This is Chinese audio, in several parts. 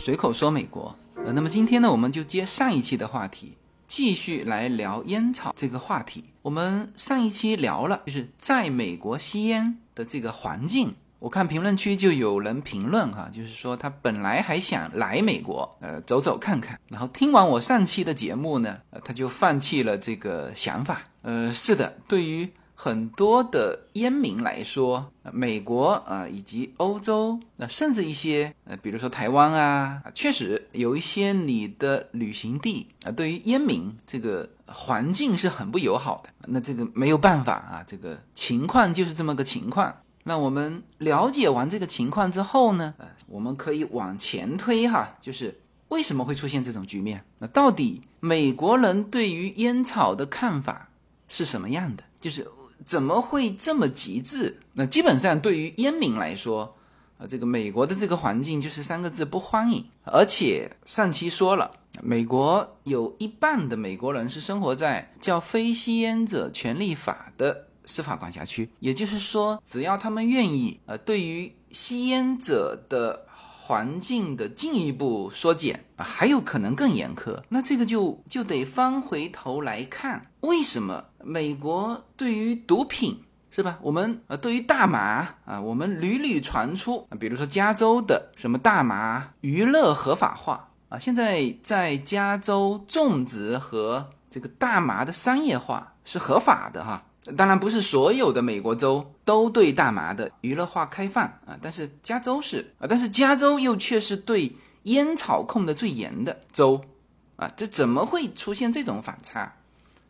随口说美国。呃，那么今天呢，我们就接上一期的话题，继续来聊烟草这个话题。我们上一期聊了，就是在美国吸烟的这个环境。我看评论区就有人评论哈，就是说他本来还想来美国，呃，走走看看，然后听完我上期的节目呢，他就放弃了这个想法。呃，是的，对于很多的烟民来说，美国啊，以及欧洲，那甚至一些呃，比如说台湾啊，确实有一些你的旅行地啊，对于烟民这个环境是很不友好的。那这个没有办法啊，这个情况就是这么个情况。那我们了解完这个情况之后呢，呃，我们可以往前推哈，就是为什么会出现这种局面？那到底美国人对于烟草的看法是什么样的？就是怎么会这么极致？那基本上对于烟民来说，呃，这个美国的这个环境就是三个字：不欢迎。而且上期说了，美国有一半的美国人是生活在叫《非吸烟者权利法》的。司法管辖区，也就是说，只要他们愿意，呃，对于吸烟者的环境的进一步缩减啊，还有可能更严苛。那这个就就得翻回头来看，为什么美国对于毒品是吧？我们呃，对于大麻啊，我们屡屡传出，比如说加州的什么大麻娱乐合法化啊，现在在加州种植和这个大麻的商业化是合法的哈。当然不是所有的美国州都对大麻的娱乐化开放啊，但是加州是啊，但是加州又却是对烟草控的最严的州啊，这怎么会出现这种反差？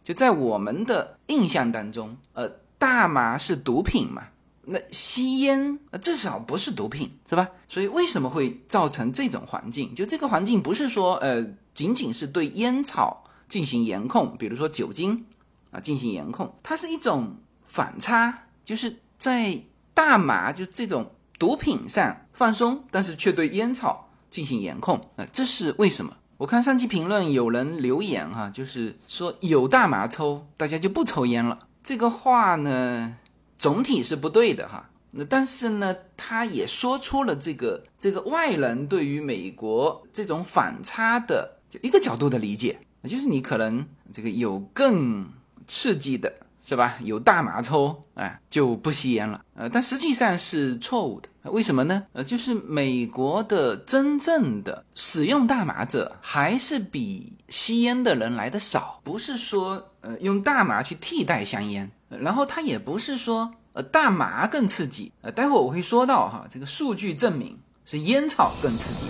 就在我们的印象当中，呃，大麻是毒品嘛，那吸烟啊至少不是毒品是吧？所以为什么会造成这种环境？就这个环境不是说呃仅仅是对烟草进行严控，比如说酒精。啊，进行严控，它是一种反差，就是在大麻就这种毒品上放松，但是却对烟草进行严控。啊，这是为什么？我看上期评论有人留言哈，就是说有大麻抽，大家就不抽烟了。这个话呢，总体是不对的哈。那但是呢，他也说出了这个这个外人对于美国这种反差的就一个角度的理解，就是你可能这个有更。刺激的是吧？有大麻抽，哎，就不吸烟了。呃，但实际上是错误的。为什么呢？呃，就是美国的真正的使用大麻者还是比吸烟的人来的少。不是说呃用大麻去替代香烟，然后它也不是说呃大麻更刺激。呃，待会儿我会说到哈，这个数据证明是烟草更刺激。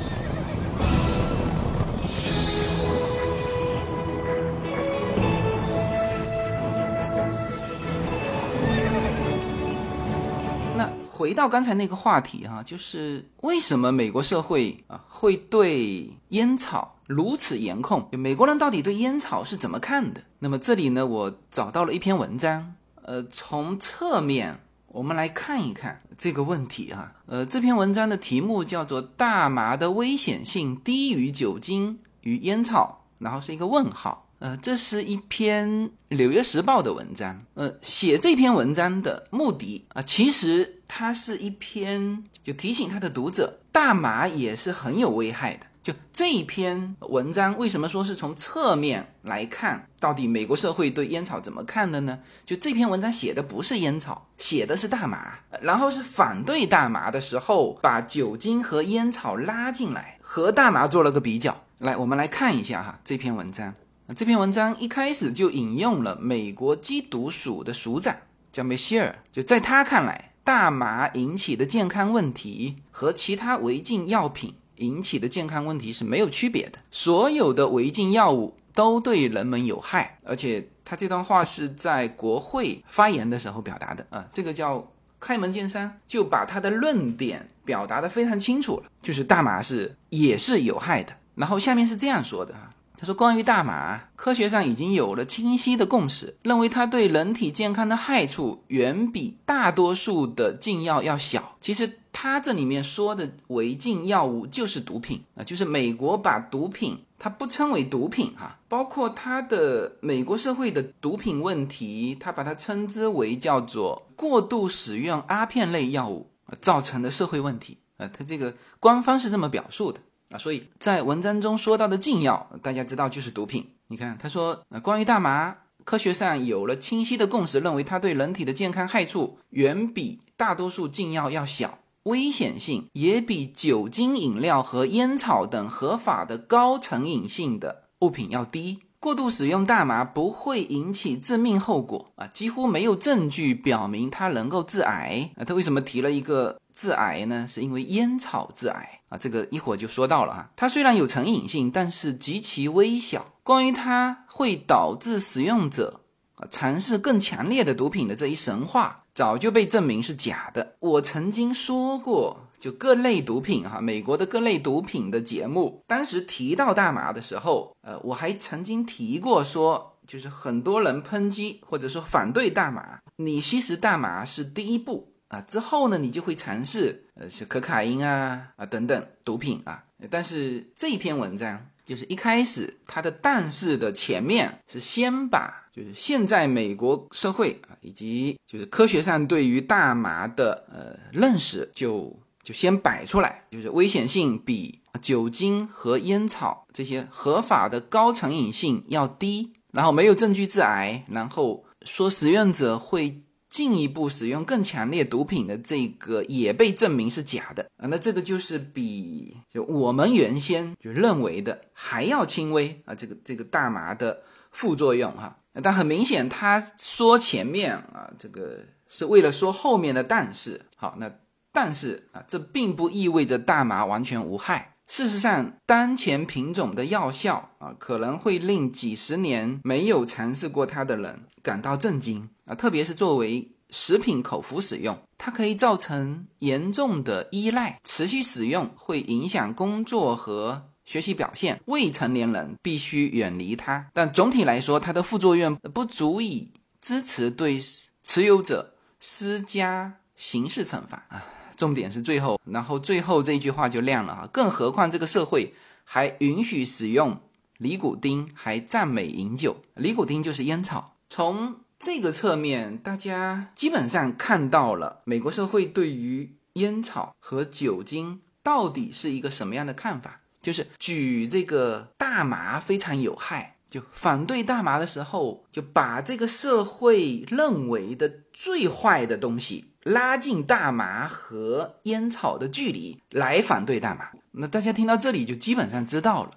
回到刚才那个话题哈，就是为什么美国社会啊会对烟草如此严控？美国人到底对烟草是怎么看的？那么这里呢，我找到了一篇文章，呃，从侧面我们来看一看这个问题哈。呃，这篇文章的题目叫做《大麻的危险性低于酒精与烟草》，然后是一个问号。呃，这是一篇《纽约时报》的文章。呃，写这篇文章的目的啊，其实它是一篇就提醒他的读者，大麻也是很有危害的。就这一篇文章，为什么说是从侧面来看，到底美国社会对烟草怎么看的呢？就这篇文章写的不是烟草，写的是大麻，然后是反对大麻的时候，把酒精和烟草拉进来，和大麻做了个比较。来，我们来看一下哈这篇文章。这篇文章一开始就引用了美国缉毒署的署长叫梅希尔，就在他看来，大麻引起的健康问题和其他违禁药品引起的健康问题是没有区别的。所有的违禁药物都对人们有害，而且他这段话是在国会发言的时候表达的啊，这个叫开门见山，就把他的论点表达的非常清楚了，就是大麻是也是有害的。然后下面是这样说的啊。他说：“关于大麻，科学上已经有了清晰的共识，认为它对人体健康的害处远比大多数的禁药要小。其实他这里面说的违禁药物就是毒品啊，就是美国把毒品它不称为毒品哈，包括它的美国社会的毒品问题，他把它称之为叫做过度使用阿片类药物造成的社会问题啊，他这个官方是这么表述的。”啊。所以在文章中说到的禁药，大家知道就是毒品。你看他说，呃，关于大麻，科学上有了清晰的共识，认为它对人体的健康害处远比大多数禁药要小。危险性也比酒精饮料和烟草等合法的高成瘾性的物品要低。过度使用大麻不会引起致命后果啊，几乎没有证据表明它能够致癌啊。他为什么提了一个致癌呢？是因为烟草致癌啊，这个一会儿就说到了啊。它虽然有成瘾性，但是极其微小。关于它会导致使用者啊尝试更强烈的毒品的这一神话。早就被证明是假的。我曾经说过，就各类毒品哈，美国的各类毒品的节目，当时提到大麻的时候，呃，我还曾经提过说，就是很多人抨击或者说反对大麻，你吸食大麻是第一步啊，之后呢，你就会尝试呃，是可卡因啊啊等等毒品啊。但是这一篇文章就是一开始它的但是的前面是先把。就是现在美国社会啊，以及就是科学上对于大麻的呃认识，就就先摆出来，就是危险性比酒精和烟草这些合法的高成瘾性要低，然后没有证据致癌，然后说使用者会进一步使用更强烈毒品的这个也被证明是假的啊，那这个就是比就我们原先就认为的还要轻微啊，这个这个大麻的副作用哈。但很明显，他说前面啊，这个是为了说后面的。但是，好，那但是啊，这并不意味着大麻完全无害。事实上，当前品种的药效啊，可能会令几十年没有尝试过它的人感到震惊啊。特别是作为食品口服使用，它可以造成严重的依赖，持续使用会影响工作和。学习表现，未成年人必须远离它。但总体来说，它的副作用不足以支持对持有者施加刑事惩罚啊。重点是最后，然后最后这一句话就亮了啊。更何况这个社会还允许使用尼古丁，还赞美饮酒。尼古丁就是烟草。从这个侧面，大家基本上看到了美国社会对于烟草和酒精到底是一个什么样的看法。就是举这个大麻非常有害，就反对大麻的时候，就把这个社会认为的最坏的东西拉近大麻和烟草的距离来反对大麻。那大家听到这里就基本上知道了，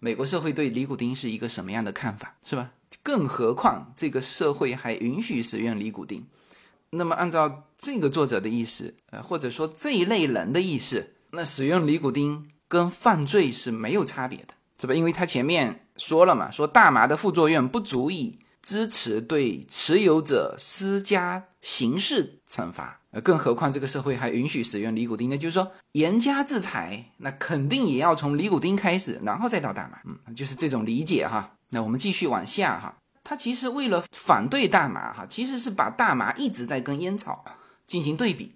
美国社会对尼古丁是一个什么样的看法，是吧？更何况这个社会还允许使用尼古丁。那么按照这个作者的意思，呃，或者说这一类人的意思，那使用尼古丁。跟犯罪是没有差别的，是吧？因为他前面说了嘛，说大麻的副作用不足以支持对持有者施加刑事惩罚，呃，更何况这个社会还允许使用尼古丁，那就是说严加制裁，那肯定也要从尼古丁开始，然后再到大麻，嗯，就是这种理解哈。那我们继续往下哈，他其实为了反对大麻哈，其实是把大麻一直在跟烟草进行对比。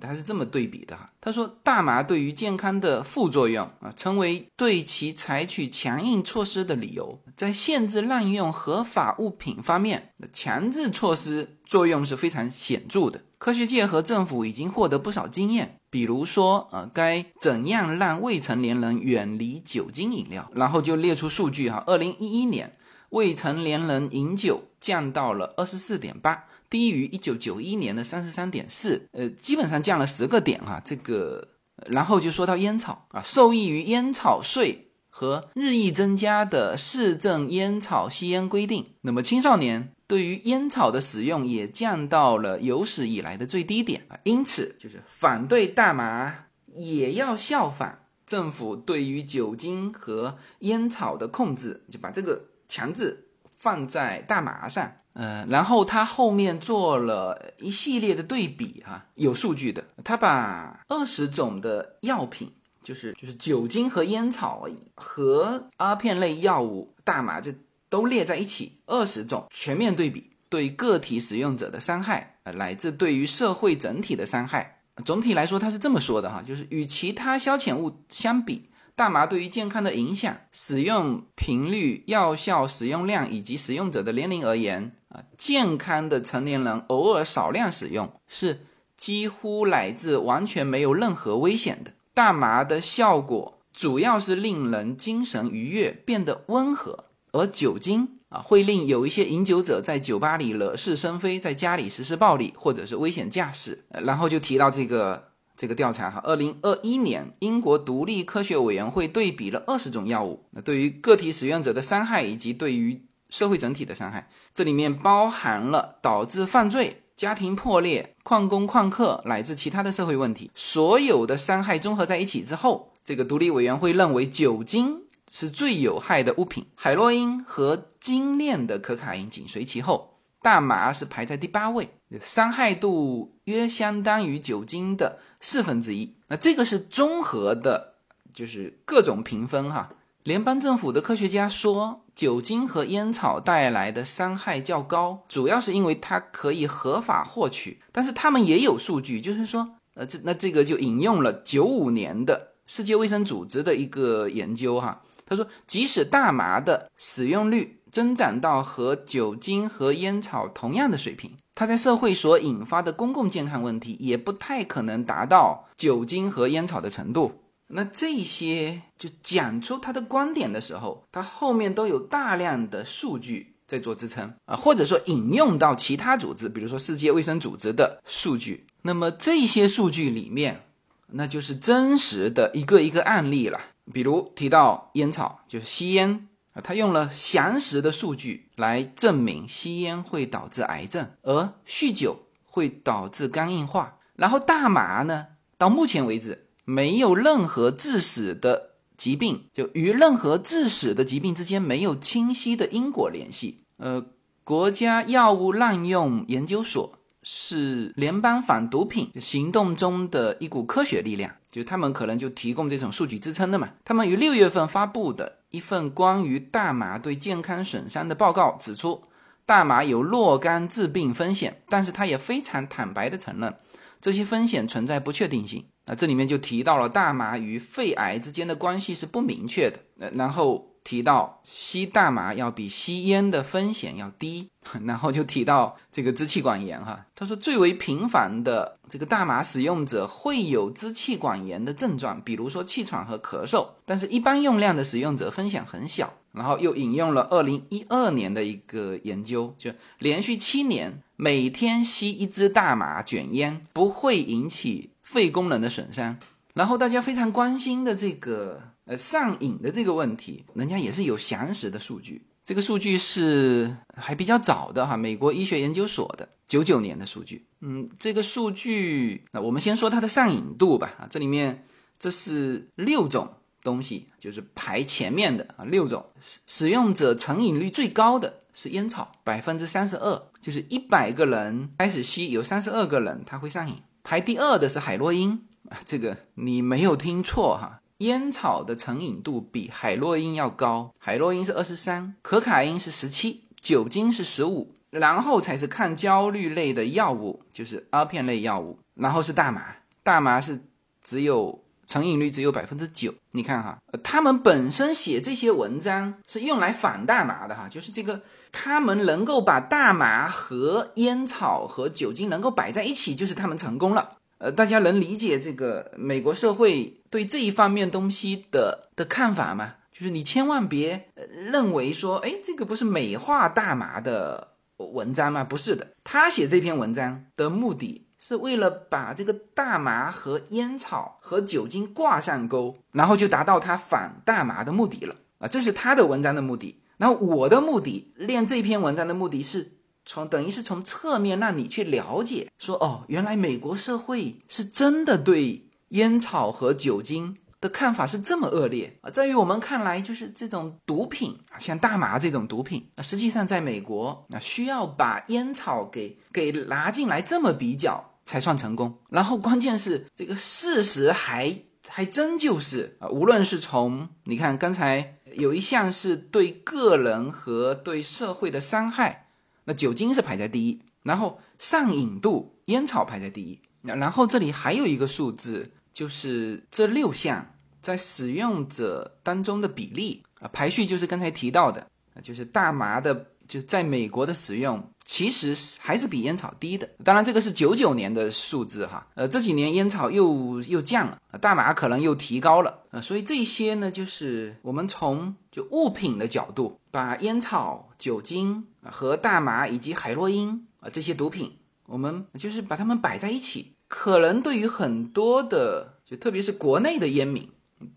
他是这么对比的哈，他说大麻对于健康的副作用啊，成为对其采取强硬措施的理由。在限制滥用合法物品方面，强制措施作用是非常显著的。科学界和政府已经获得不少经验，比如说啊，该怎样让未成年人远离酒精饮料，然后就列出数据哈，二零一一年未成年人饮酒降到了二十四点八。低于一九九一年的三十三点四，呃，基本上降了十个点哈。这个，然后就说到烟草啊，受益于烟草税和日益增加的市政烟草吸烟规定，那么青少年对于烟草的使用也降到了有史以来的最低点啊。因此，就是反对大麻也要效仿政府对于酒精和烟草的控制，就把这个强制放在大麻上。呃，然后他后面做了一系列的对比，哈，有数据的。他把二十种的药品，就是就是酒精和烟草和阿片类药物大麻，这都列在一起，二十种全面对比，对个体使用者的伤害，呃，乃至对于社会整体的伤害。总体来说，他是这么说的，哈，就是与其他消遣物相比。大麻对于健康的影响、使用频率、药效、使用量以及使用者的年龄而言，啊，健康的成年人偶尔少量使用是几乎乃至完全没有任何危险的。大麻的效果主要是令人精神愉悦，变得温和，而酒精啊会令有一些饮酒者在酒吧里惹是生非，在家里实施暴力或者是危险驾驶。然后就提到这个这个调查哈，二零二一年英国独立科学委员会对比了二十种药物，那对于个体使用者的伤害以及对于社会整体的伤害，这里面包含了导致犯罪、家庭破裂、旷工旷课乃至其他的社会问题，所有的伤害综合在一起之后，这个独立委员会认为酒精是最有害的物品，海洛因和精炼的可卡因紧随其后，大麻是排在第八位，伤害度约相当于酒精的四分之一。那这个是综合的，就是各种评分哈。联邦政府的科学家说，酒精和烟草带来的伤害较高，主要是因为它可以合法获取。但是他们也有数据，就是说，呃，这那这个就引用了九五年的世界卫生组织的一个研究哈，他说，即使大麻的使用率增长到和酒精和烟草同样的水平，它在社会所引发的公共健康问题也不太可能达到酒精和烟草的程度。那这些就讲出他的观点的时候，他后面都有大量的数据在做支撑啊，或者说引用到其他组织，比如说世界卫生组织的数据。那么这些数据里面，那就是真实的一个一个案例了。比如提到烟草，就是吸烟啊，他用了详实的数据来证明吸烟会导致癌症，而酗酒会导致肝硬化。然后大麻呢，到目前为止。没有任何致死的疾病，就与任何致死的疾病之间没有清晰的因果联系。呃，国家药物滥用研究所是联邦反毒品行动中的一股科学力量，就他们可能就提供这种数据支撑的嘛。他们于六月份发布的一份关于大麻对健康损伤的报告指出，大麻有若干致病风险，但是他也非常坦白地承认。这些风险存在不确定性啊，这里面就提到了大麻与肺癌之间的关系是不明确的。呃，然后提到吸大麻要比吸烟的风险要低，然后就提到这个支气管炎哈。他说最为频繁的这个大麻使用者会有支气管炎的症状，比如说气喘和咳嗽，但是一般用量的使用者风险很小。然后又引用了二零一二年的一个研究，就连续七年每天吸一支大麻卷烟不会引起肺功能的损伤。然后大家非常关心的这个呃上瘾的这个问题，人家也是有详实的数据。这个数据是还比较早的哈，美国医学研究所的九九年的数据。嗯，这个数据那我们先说它的上瘾度吧啊，这里面这是六种。东西就是排前面的啊，六种使使用者成瘾率最高的是烟草，百分之三十二，就是一百个人开始吸，有三十二个人他会上瘾。排第二的是海洛因。啊，这个你没有听错哈，烟草的成瘾度比海洛因要高，海洛因是二十三，可卡因是十七，酒精是十五，然后才是抗焦虑类的药物，就是阿片类药物，然后是大麻，大麻是只有。成瘾率只有百分之九，你看哈，他们本身写这些文章是用来反大麻的哈，就是这个他们能够把大麻和烟草和酒精能够摆在一起，就是他们成功了。呃，大家能理解这个美国社会对这一方面东西的的看法吗？就是你千万别认为说，哎，这个不是美化大麻的文章吗？不是的，他写这篇文章的目的。是为了把这个大麻和烟草和酒精挂上钩，然后就达到他反大麻的目的了啊！这是他的文章的目的。然后我的目的，练这篇文章的目的是从等于是从侧面让你去了解，说哦，原来美国社会是真的对烟草和酒精的看法是这么恶劣啊！在于我们看来，就是这种毒品啊，像大麻这种毒品啊，实际上在美国啊，需要把烟草给给拿进来这么比较。才算成功。然后关键是这个事实还还真就是啊，无论是从你看刚才有一项是对个人和对社会的伤害，那酒精是排在第一，然后上瘾度烟草排在第一，然后这里还有一个数字，就是这六项在使用者当中的比例啊，排序就是刚才提到的，就是大麻的就在美国的使用，其实还是比烟草低的。当然，这个是九九年的数字哈，呃，这几年烟草又又降了，大麻可能又提高了，呃，所以这些呢，就是我们从就物品的角度，把烟草、酒精和大麻以及海洛因啊这些毒品，我们就是把它们摆在一起，可能对于很多的，就特别是国内的烟民，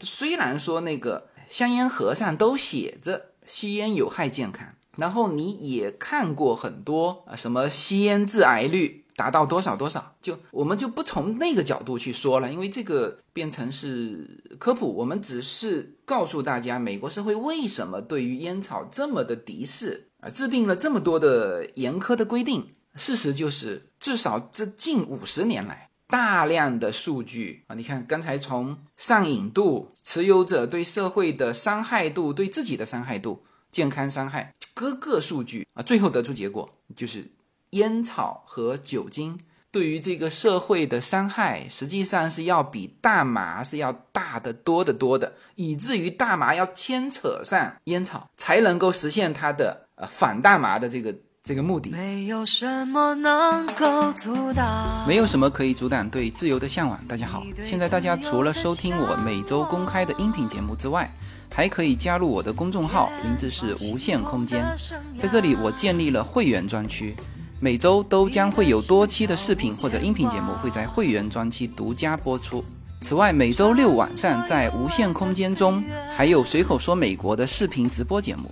虽然说那个香烟盒上都写着吸烟有害健康。然后你也看过很多啊，什么吸烟致癌率达到多少多少，就我们就不从那个角度去说了，因为这个变成是科普，我们只是告诉大家美国社会为什么对于烟草这么的敌视啊，制定了这么多的严苛的规定。事实就是，至少这近五十年来，大量的数据啊，你看刚才从上瘾度、持有者对社会的伤害度、对自己的伤害度。健康伤害各个数据啊，最后得出结果就是，烟草和酒精对于这个社会的伤害，实际上是要比大麻是要大得多得多的，以至于大麻要牵扯上烟草，才能够实现它的呃反大麻的这个这个目的。没有什么能够阻挡，没有什么可以阻挡对自由的向往。大家好，现在大家除了收听我每周公开的音频节目之外，还可以加入我的公众号，名字是无限空间。在这里，我建立了会员专区，每周都将会有多期的视频或者音频节目会在会员专区独家播出。此外，每周六晚上在无限空间中还有随口说美国的视频直播节目。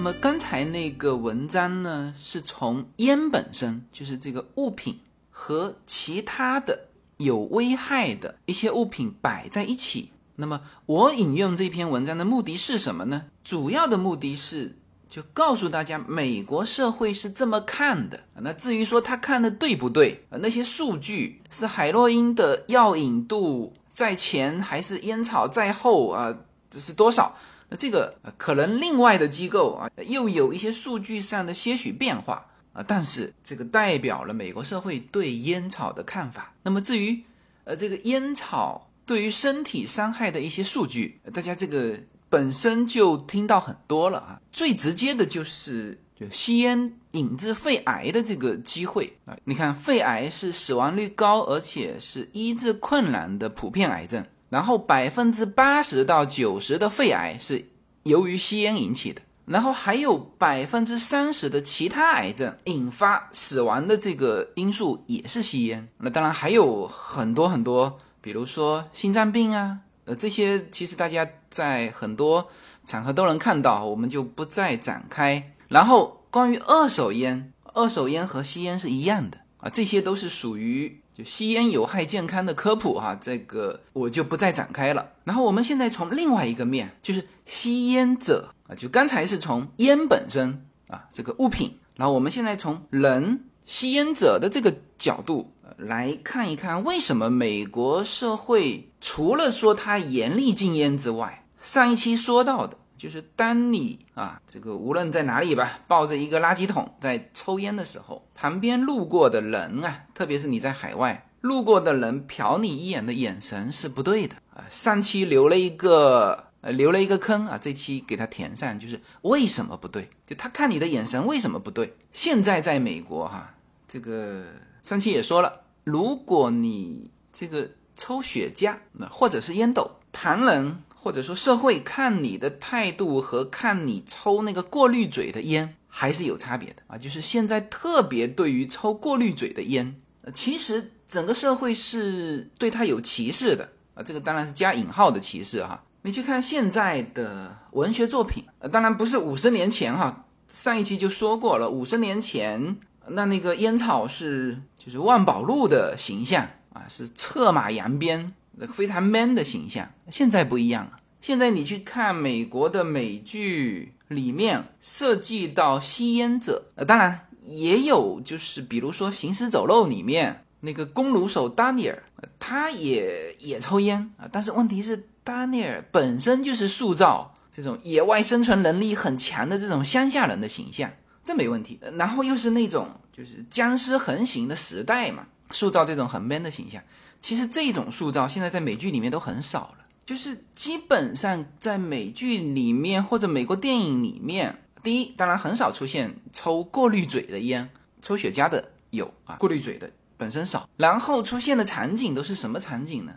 那么刚才那个文章呢，是从烟本身，就是这个物品和其他的有危害的一些物品摆在一起。那么我引用这篇文章的目的是什么呢？主要的目的是就告诉大家，美国社会是这么看的。那至于说他看的对不对？那些数据是海洛因的药瘾度在前还是烟草在后啊？这是多少？那这个可能另外的机构啊，又有一些数据上的些许变化啊，但是这个代表了美国社会对烟草的看法。那么至于呃这个烟草对于身体伤害的一些数据，大家这个本身就听到很多了啊。最直接的就是就吸烟引致肺癌的这个机会啊，你看肺癌是死亡率高，而且是医治困难的普遍癌症。然后百分之八十到九十的肺癌是由于吸烟引起的，然后还有百分之三十的其他癌症引发死亡的这个因素也是吸烟。那当然还有很多很多，比如说心脏病啊，呃这些其实大家在很多场合都能看到，我们就不再展开。然后关于二手烟，二手烟和吸烟是一样的啊，这些都是属于。吸烟有害健康的科普哈，这个我就不再展开了。然后我们现在从另外一个面，就是吸烟者啊，就刚才是从烟本身啊这个物品，然后我们现在从人吸烟者的这个角度来看一看，为什么美国社会除了说它严厉禁烟之外，上一期说到的。就是当你啊，这个无论在哪里吧，抱着一个垃圾桶在抽烟的时候，旁边路过的人啊，特别是你在海外路过的人瞟你一眼的眼神是不对的啊。上期留了一个呃留了一个坑啊，这期给他填上，就是为什么不对？就他看你的眼神为什么不对？现在在美国哈，这个上期也说了，如果你这个抽雪茄那或者是烟斗，旁人。或者说社会看你的态度和看你抽那个过滤嘴的烟还是有差别的啊，就是现在特别对于抽过滤嘴的烟，呃，其实整个社会是对他有歧视的啊，这个当然是加引号的歧视哈。你去看现在的文学作品，呃，当然不是五十年前哈，上一期就说过了，五十年前那那个烟草是就是万宝路的形象啊，是策马扬鞭。非常 man 的形象。现在不一样了，现在你去看美国的美剧里面涉及到吸烟者，呃，当然也有，就是比如说《行尸走肉》里面那个公路手丹尼尔，他也也抽烟啊。但是问题是，丹尼尔本身就是塑造这种野外生存能力很强的这种乡下人的形象，这没问题。然后又是那种就是僵尸横行的时代嘛。塑造这种很 man 的形象，其实这种塑造现在在美剧里面都很少了，就是基本上在美剧里面或者美国电影里面，第一当然很少出现抽过滤嘴的烟，抽雪茄的有啊，过滤嘴的本身少，然后出现的场景都是什么场景呢？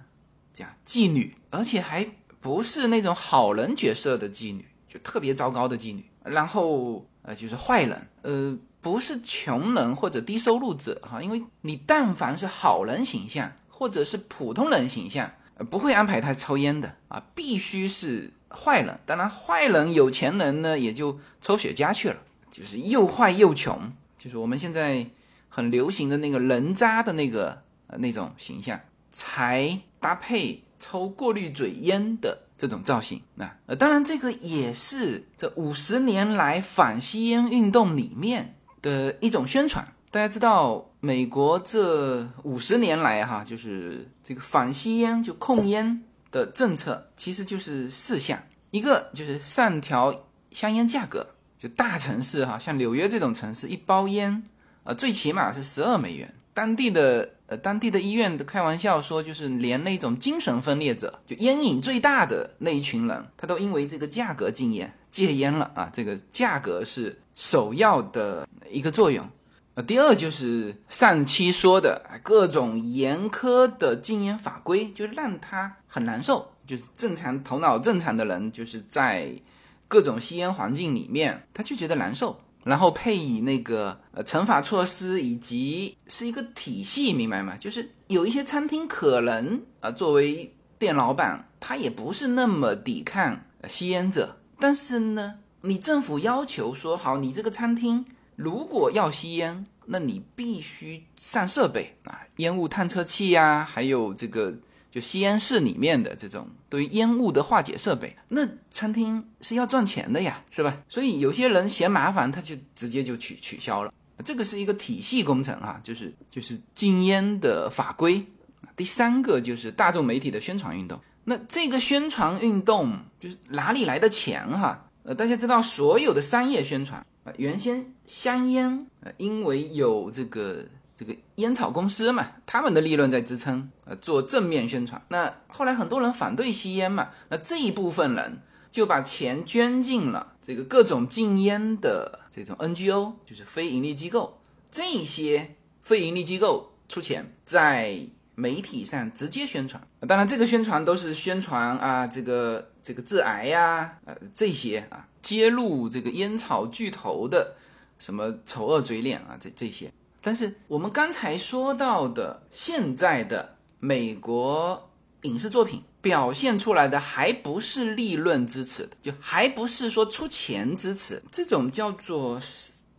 这样妓女，而且还不是那种好人角色的妓女，就特别糟糕的妓女，然后呃就是坏人，呃。不是穷人或者低收入者哈，因为你但凡是好人形象或者是普通人形象，不会安排他抽烟的啊，必须是坏人。当然，坏人有钱人呢也就抽雪茄去了，就是又坏又穷，就是我们现在很流行的那个人渣的那个呃那种形象，才搭配抽过滤嘴烟的这种造型。那呃，当然这个也是这五十年来反吸烟运动里面。的一种宣传，大家知道，美国这五十年来哈，就是这个反吸烟就控烟的政策，其实就是四项，一个就是上调香烟价格，就大城市哈，像纽约这种城市，一包烟，呃，最起码是十二美元。当地的呃，当地的医院都开玩笑说，就是连那种精神分裂者，就烟瘾最大的那一群人，他都因为这个价格禁烟戒烟了啊，这个价格是。首要的一个作用，呃，第二就是上期说的各种严苛的禁烟法规，就让他很难受。就是正常头脑正常的人，就是在各种吸烟环境里面，他就觉得难受。然后配以那个呃惩罚措施，以及是一个体系，明白吗？就是有一些餐厅可能啊，作为店老板，他也不是那么抵抗吸烟者，但是呢。你政府要求说好，你这个餐厅如果要吸烟，那你必须上设备啊，烟雾探测器呀，还有这个就吸烟室里面的这种对于烟雾的化解设备。那餐厅是要赚钱的呀，是吧？所以有些人嫌麻烦，他就直接就取取消了。这个是一个体系工程啊，就是就是禁烟的法规。第三个就是大众媒体的宣传运动。那这个宣传运动就是哪里来的钱哈？呃，大家知道所有的商业宣传啊，原先香烟呃，因为有这个这个烟草公司嘛，他们的利润在支撑，呃，做正面宣传。那后来很多人反对吸烟嘛，那这一部分人就把钱捐进了这个各种禁烟的这种 NGO，就是非盈利机构。这些非盈利机构出钱在媒体上直接宣传，当然这个宣传都是宣传啊，这个。这个致癌呀，呃，这些啊，揭露这个烟草巨头的什么丑恶嘴脸啊，这这些。但是我们刚才说到的，现在的美国影视作品表现出来的，还不是利润支持的，就还不是说出钱支持，这种叫做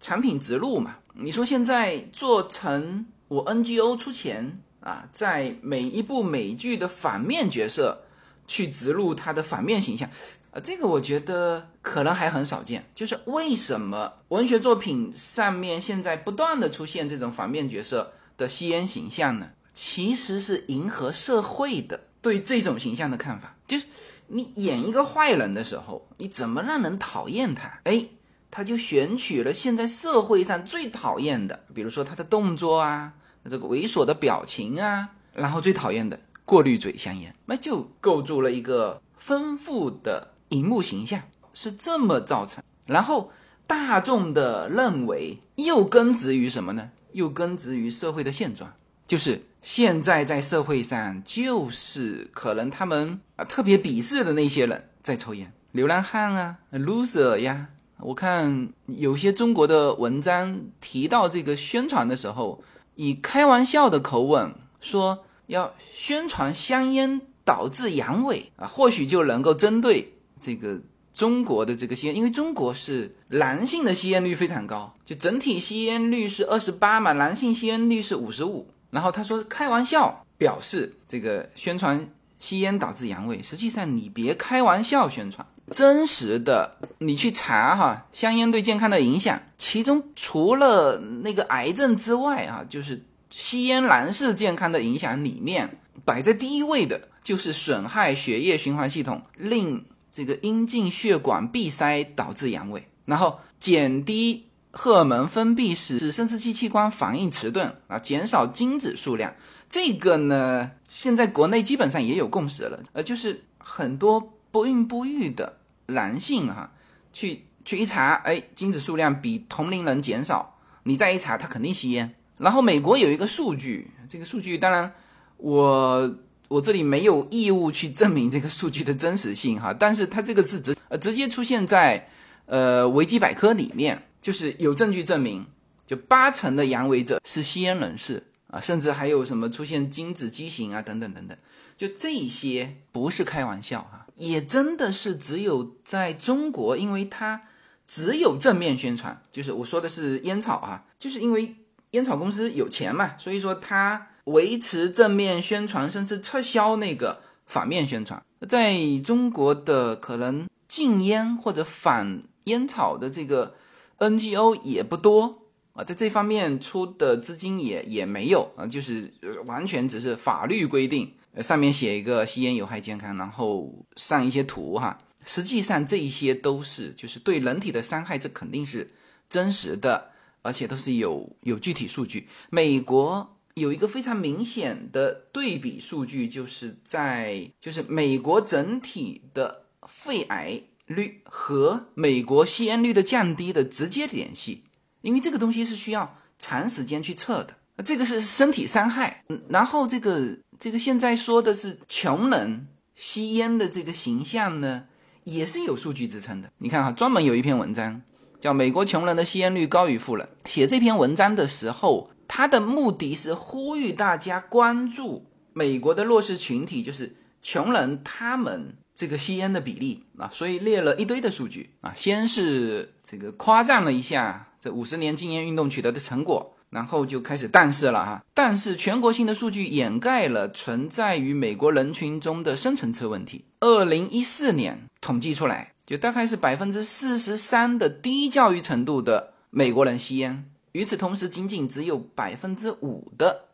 产品植入嘛。你说现在做成我 NGO 出钱啊，在每一部美剧的反面角色。去植入他的反面形象，呃，这个我觉得可能还很少见。就是为什么文学作品上面现在不断的出现这种反面角色的吸烟形象呢？其实是迎合社会的对这种形象的看法。就是你演一个坏人的时候，你怎么让人讨厌他？哎，他就选取了现在社会上最讨厌的，比如说他的动作啊，这个猥琐的表情啊，然后最讨厌的。过滤嘴香烟，那就构筑了一个丰富的荧幕形象，是这么造成。然后大众的认为又根植于什么呢？又根植于社会的现状，就是现在在社会上，就是可能他们啊特别鄙视的那些人在抽烟，流浪汉啊，loser 呀。我看有些中国的文章提到这个宣传的时候，以开玩笑的口吻说。要宣传香烟导致阳痿啊，或许就能够针对这个中国的这个吸烟，因为中国是男性的吸烟率非常高，就整体吸烟率是二十八嘛，男性吸烟率是五十五。然后他说开玩笑表示这个宣传吸烟导致阳痿，实际上你别开玩笑宣传，真实的你去查哈，香烟对健康的影响，其中除了那个癌症之外啊，就是吸烟男士健康的影响里面摆在第一位的就是损害血液循环系统，令这个阴茎血管闭塞导致阳痿，然后减低荷尔蒙分泌使生殖器器官反应迟钝啊，减少精子数量。这个呢，现在国内基本上也有共识了，呃，就是很多不孕不育的男性哈，去去一查，哎，精子数量比同龄人减少，你再一查，他肯定吸烟。然后美国有一个数据，这个数据当然我我这里没有义务去证明这个数据的真实性哈，但是它这个字直呃直接出现在呃维基百科里面，就是有证据证明，就八成的阳痿者是吸烟人士。啊，甚至还有什么出现精子畸形啊，等等等等，就这些不是开玩笑哈，也真的是只有在中国，因为它只有正面宣传，就是我说的是烟草啊，就是因为烟草公司有钱嘛，所以说它维持正面宣传，甚至撤销那个反面宣传，在中国的可能禁烟或者反烟草的这个 NGO 也不多。啊，在这方面出的资金也也没有啊，就是完全只是法律规定，上面写一个吸烟有害健康，然后上一些图哈。实际上这一些都是就是对人体的伤害，这肯定是真实的，而且都是有有具体数据。美国有一个非常明显的对比数据，就是在就是美国整体的肺癌率和美国吸烟率的降低的直接联系。因为这个东西是需要长时间去测的，这个是身体伤害。嗯，然后这个这个现在说的是穷人吸烟的这个形象呢，也是有数据支撑的。你看哈，专门有一篇文章叫《美国穷人的吸烟率高于富人》。写这篇文章的时候，他的目的是呼吁大家关注美国的弱势群体，就是穷人他们这个吸烟的比例啊，所以列了一堆的数据啊，先是这个夸赞了一下。这五十年禁烟运动取得的成果，然后就开始但是了哈。但是全国性的数据掩盖了存在于美国人群中的深层次问题。二零一四年统计出来，就大概是百分之四十三的低教育程度的美国人吸烟。与此同时，仅仅只有百分之五的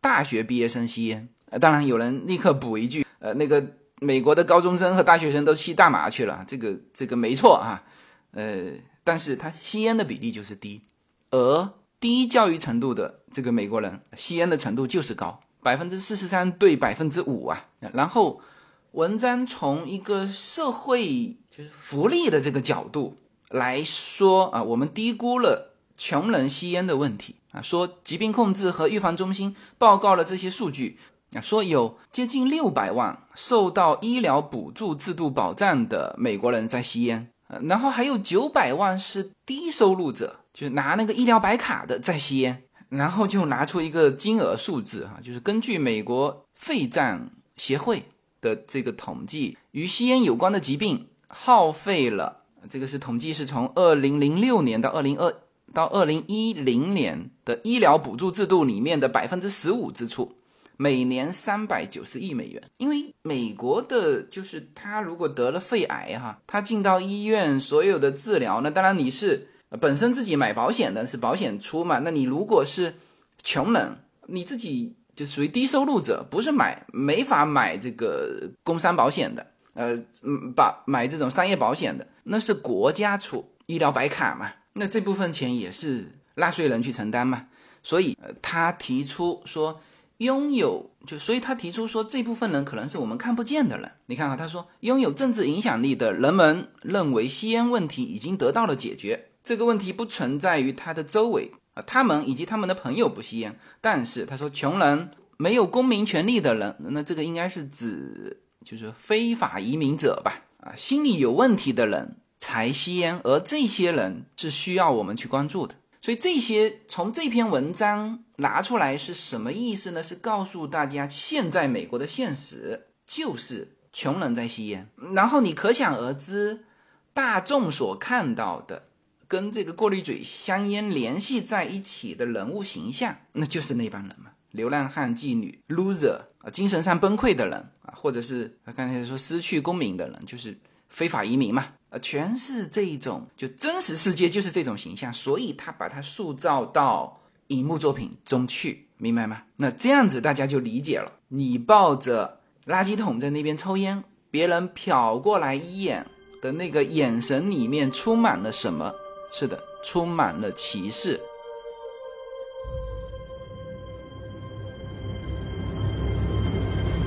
大学毕业生吸烟。呃，当然有人立刻补一句，呃，那个美国的高中生和大学生都吸大麻去了，这个这个没错啊，呃。但是他吸烟的比例就是低，而低教育程度的这个美国人吸烟的程度就是高，百分之四十三对百分之五啊。然后文章从一个社会就是福利的这个角度来说啊，我们低估了穷人吸烟的问题啊。说疾病控制和预防中心报告了这些数据啊，说有接近六百万受到医疗补助制度保障的美国人在吸烟。然后还有九百万是低收入者，就是拿那个医疗白卡的在吸烟，然后就拿出一个金额数字哈，就是根据美国肺脏协会的这个统计，与吸烟有关的疾病耗费了，这个是统计是从二零零六年到二零二到二零一零年的医疗补助制度里面的百分之十五支出。每年三百九十亿美元，因为美国的，就是他如果得了肺癌哈，他进到医院所有的治疗，那当然你是本身自己买保险的，是保险出嘛。那你如果是穷人，你自己就属于低收入者，不是买没法买这个工伤保险的，呃，嗯，把买这种商业保险的，那是国家出医疗白卡嘛，那这部分钱也是纳税人去承担嘛。所以他提出说。拥有就，所以他提出说，这部分人可能是我们看不见的人。你看啊，他说，拥有政治影响力的人们认为吸烟问题已经得到了解决，这个问题不存在于他的周围啊，他们以及他们的朋友不吸烟。但是他说，穷人没有公民权利的人，那这个应该是指就是非法移民者吧？啊，心理有问题的人才吸烟，而这些人是需要我们去关注的。所以这些从这篇文章拿出来是什么意思呢？是告诉大家，现在美国的现实就是穷人在吸烟，然后你可想而知，大众所看到的跟这个过滤嘴香烟联系在一起的人物形象，那就是那帮人嘛。流浪汉、妓女、loser 啊，精神上崩溃的人啊，或者是他刚才说失去公民的人，就是非法移民嘛，全是这种，就真实世界就是这种形象，所以他把它塑造到荧幕作品中去，明白吗？那这样子大家就理解了。你抱着垃圾桶在那边抽烟，别人瞟过来一眼的那个眼神里面充满了什么？是的，充满了歧视。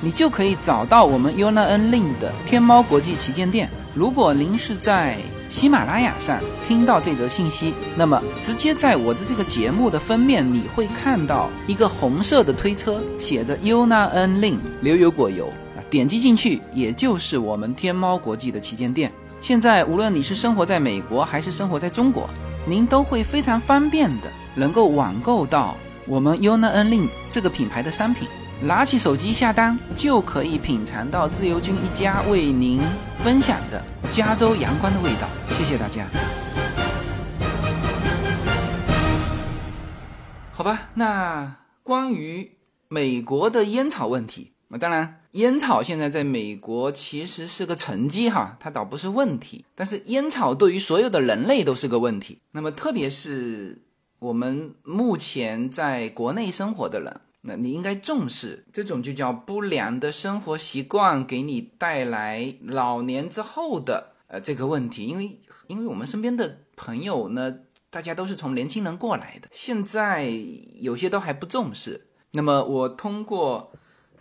你就可以找到我们 UNN Link 的天猫国际旗舰店。如果您是在喜马拉雅上听到这则信息，那么直接在我的这个节目的封面，你会看到一个红色的推车，写着 UNN Link 流油果油，点击进去，也就是我们天猫国际的旗舰店。现在无论你是生活在美国还是生活在中国，您都会非常方便的能够网购到我们 UNN Link 这个品牌的商品。拿起手机下单，就可以品尝到自由军一家为您分享的加州阳光的味道。谢谢大家。好吧，那关于美国的烟草问题，那当然，烟草现在在美国其实是个成绩哈，它倒不是问题。但是烟草对于所有的人类都是个问题。那么，特别是我们目前在国内生活的人。那你应该重视这种就叫不良的生活习惯给你带来老年之后的呃这个问题，因为因为我们身边的朋友呢，大家都是从年轻人过来的，现在有些都还不重视。那么我通过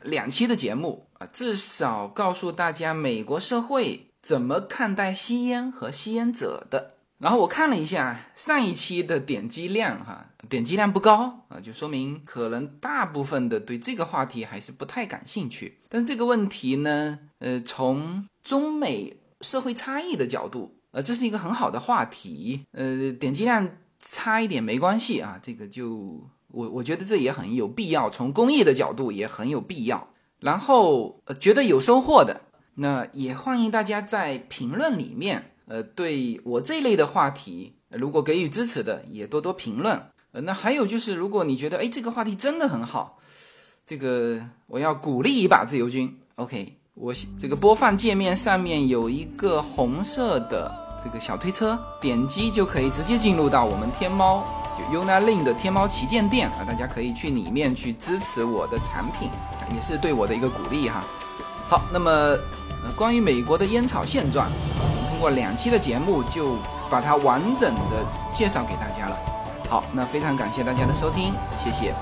两期的节目啊，至少告诉大家美国社会怎么看待吸烟和吸烟者的。然后我看了一下上一期的点击量，哈，点击量不高啊，就说明可能大部分的对这个话题还是不太感兴趣。但这个问题呢，呃，从中美社会差异的角度，呃，这是一个很好的话题。呃，点击量差一点没关系啊，这个就我我觉得这也很有必要，从公益的角度也很有必要。然后呃，觉得有收获的，那也欢迎大家在评论里面。呃，对我这类的话题，如果给予支持的，也多多评论。那还有就是，如果你觉得，哎，这个话题真的很好，这个我要鼓励一把自由军。OK，我这个播放界面上面有一个红色的这个小推车，点击就可以直接进入到我们天猫就 Unilink 的天猫旗舰店啊，大家可以去里面去支持我的产品，也是对我的一个鼓励哈。好，那么呃，关于美国的烟草现状。通过两期的节目，就把它完整的介绍给大家了。好，那非常感谢大家的收听，谢谢。